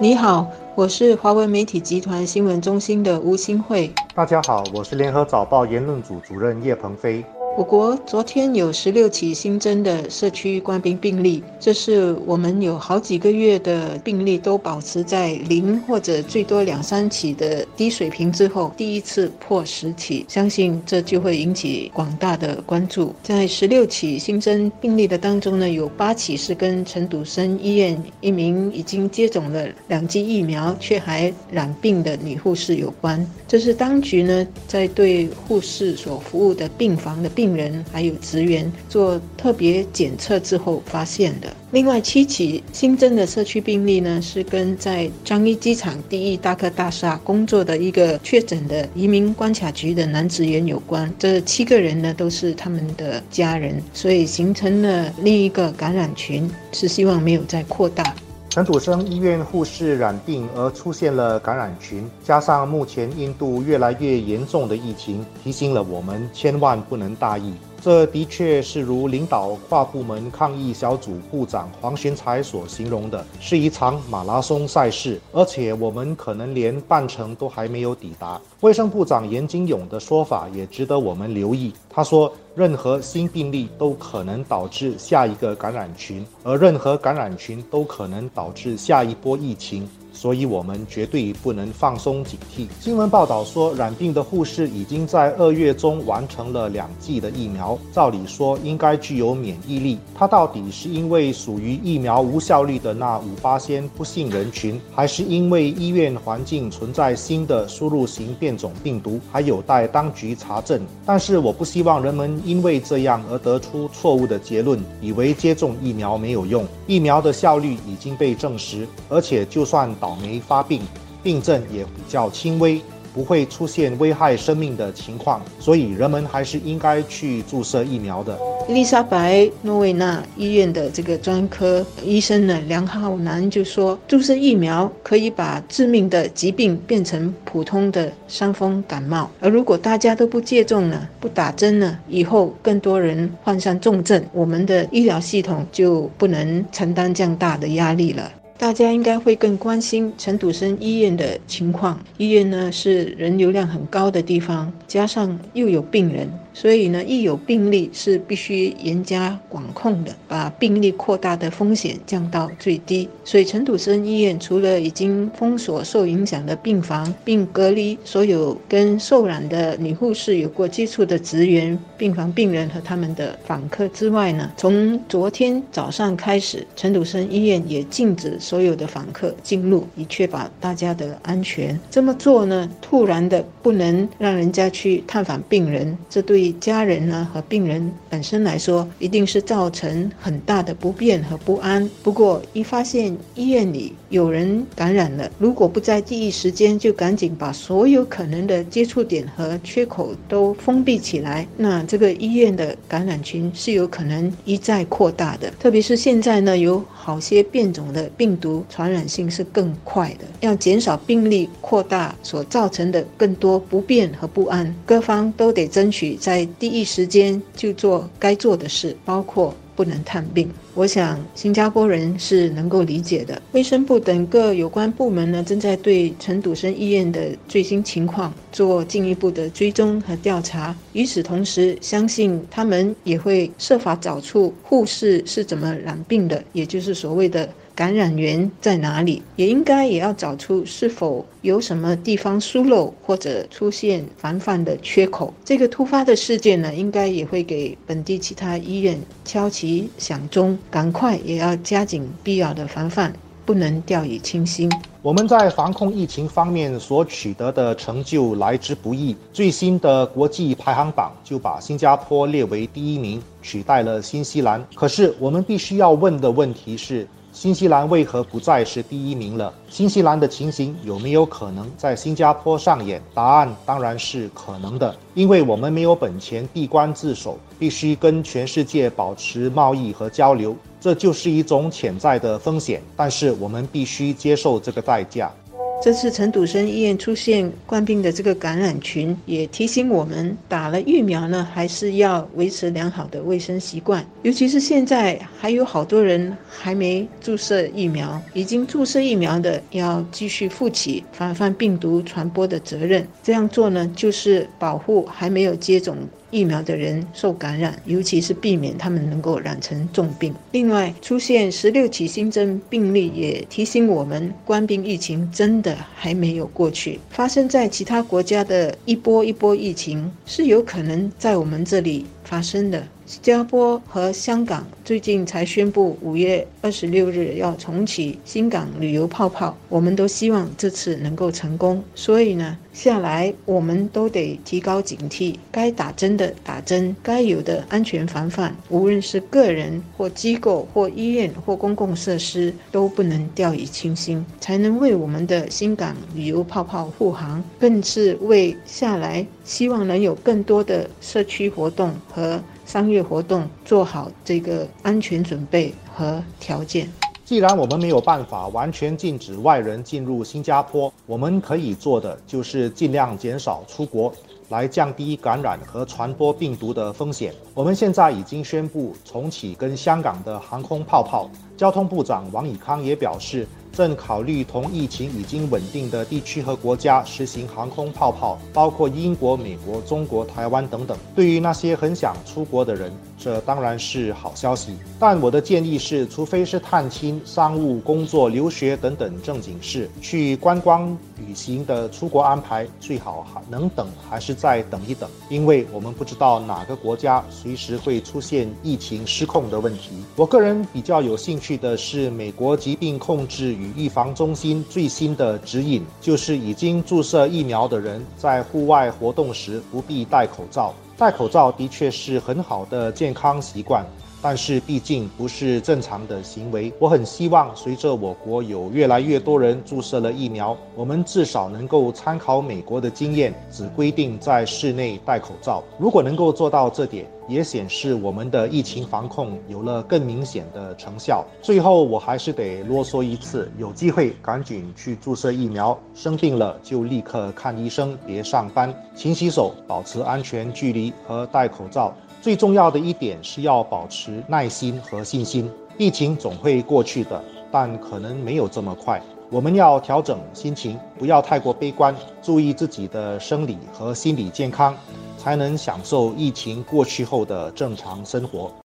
你好，我是华为媒体集团新闻中心的吴新慧。大家好，我是联合早报言论组主任叶鹏飞。我国昨天有十六起新增的社区官兵病例，这是我们有好几个月的病例都保持在零或者最多两三起的低水平之后，第一次破十起，相信这就会引起广大的关注。在十六起新增病例的当中呢，有八起是跟陈笃生医院一名已经接种了两剂疫苗却还染病的女护士有关。这是当局呢在对护士所服务的病房的病。病人还有职员做特别检测之后发现的。另外七起新增的社区病例呢，是跟在樟宜机场第一大客大厦工作的一个确诊的移民关卡局的男职员有关。这七个人呢，都是他们的家人，所以形成了另一个感染群，是希望没有再扩大。陈土生医院护士染病而出现了感染群，加上目前印度越来越严重的疫情，提醒了我们千万不能大意。这的确是如领导跨部门抗疫小组部长黄玄才所形容的，是一场马拉松赛事，而且我们可能连半程都还没有抵达。卫生部长严金勇的说法也值得我们留意。他说，任何新病例都可能导致下一个感染群，而任何感染群都可能导致下一波疫情。所以，我们绝对不能放松警惕。新闻报道说，染病的护士已经在二月中完成了两剂的疫苗，照理说应该具有免疫力。他到底是因为属于疫苗无效率的那五八仙不幸人群，还是因为医院环境存在新的输入型变变种病毒，还有待当局查证。但是，我不希望人们因为这样而得出错误的结论，以为接种疫苗没有用。疫苗的效率已经被证实，而且就算倒霉发病，病症也比较轻微，不会出现危害生命的情况，所以人们还是应该去注射疫苗的。伊丽莎白诺维纳医院的这个专科医生呢，梁浩南就说，注射疫苗可以把致命的疾病变成普通的伤风感冒，而如果大家都不接种呢，不打针呢，以后更多人患上重症，我们的医疗系统就不能承担这样大的压力了。大家应该会更关心陈笃生医院的情况。医院呢是人流量很高的地方，加上又有病人。所以呢，一有病例是必须严加管控的，把病例扩大的风险降到最低。所以陈土生医院除了已经封锁受影响的病房，并隔离所有跟受染的女护士有过接触的职员、病房病人和他们的访客之外呢，从昨天早上开始，陈土生医院也禁止所有的访客进入，以确保大家的安全。这么做呢，突然的不能让人家去探访病人，这对。家人呢和病人本身来说，一定是造成很大的不便和不安。不过，一发现医院里有人感染了，如果不在第一时间就赶紧把所有可能的接触点和缺口都封闭起来，那这个医院的感染群是有可能一再扩大的。特别是现在呢，有好些变种的病毒，传染性是更快的。要减少病例扩大所造成的更多不便和不安，各方都得争取在。第一时间就做该做的事，包括不能探病。我想新加坡人是能够理解的。卫生部等各有关部门呢，正在对陈笃生医院的最新情况做进一步的追踪和调查。与此同时，相信他们也会设法找出护士是怎么染病的，也就是所谓的。感染源在哪里？也应该也要找出是否有什么地方疏漏或者出现防范的缺口。这个突发的事件呢，应该也会给本地其他医院敲起响钟，赶快也要加紧必要的防范，不能掉以轻心。我们在防控疫情方面所取得的成就来之不易。最新的国际排行榜就把新加坡列为第一名，取代了新西兰。可是我们必须要问的问题是。新西兰为何不再是第一名了？新西兰的情形有没有可能在新加坡上演？答案当然是可能的，因为我们没有本钱闭关自守，必须跟全世界保持贸易和交流，这就是一种潜在的风险。但是我们必须接受这个代价。这次陈笃生医院出现冠病的这个感染群，也提醒我们，打了疫苗呢，还是要维持良好的卫生习惯。尤其是现在还有好多人还没注射疫苗，已经注射疫苗的要继续负起防范病毒传播的责任。这样做呢，就是保护还没有接种。疫苗的人受感染，尤其是避免他们能够染成重病。另外，出现十六起新增病例，也提醒我们，官兵疫情真的还没有过去。发生在其他国家的一波一波疫情，是有可能在我们这里发生的。新加坡和香港最近才宣布五月二十六日要重启新港旅游泡泡，我们都希望这次能够成功。所以呢，下来我们都得提高警惕，该打针的打针，该有的安全防范，无论是个人或机构或医院或公共设施，都不能掉以轻心，才能为我们的新港旅游泡泡护航，更是为下来希望能有更多的社区活动和。商业活动做好这个安全准备和条件。既然我们没有办法完全禁止外人进入新加坡，我们可以做的就是尽量减少出国，来降低感染和传播病毒的风险。我们现在已经宣布重启跟香港的航空泡泡。交通部长王以康也表示。正考虑同疫情已经稳定的地区和国家实行航空泡泡，包括英国、美国、中国、台湾等等。对于那些很想出国的人，这当然是好消息。但我的建议是，除非是探亲、商务、工作、留学等等正经事，去观光旅行的出国安排最好还能等，还是再等一等，因为我们不知道哪个国家随时会出现疫情失控的问题。我个人比较有兴趣的是美国疾病控制与预防中心最新的指引就是已经注射疫苗的人在户外活动时不必戴口罩。戴口罩的确是很好的健康习惯。但是毕竟不是正常的行为。我很希望随着我国有越来越多人注射了疫苗，我们至少能够参考美国的经验，只规定在室内戴口罩。如果能够做到这点，也显示我们的疫情防控有了更明显的成效。最后，我还是得啰嗦一次：有机会赶紧去注射疫苗，生病了就立刻看医生，别上班，勤洗手，保持安全距离和戴口罩。最重要的一点是要保持耐心和信心，疫情总会过去的，但可能没有这么快。我们要调整心情，不要太过悲观，注意自己的生理和心理健康，才能享受疫情过去后的正常生活。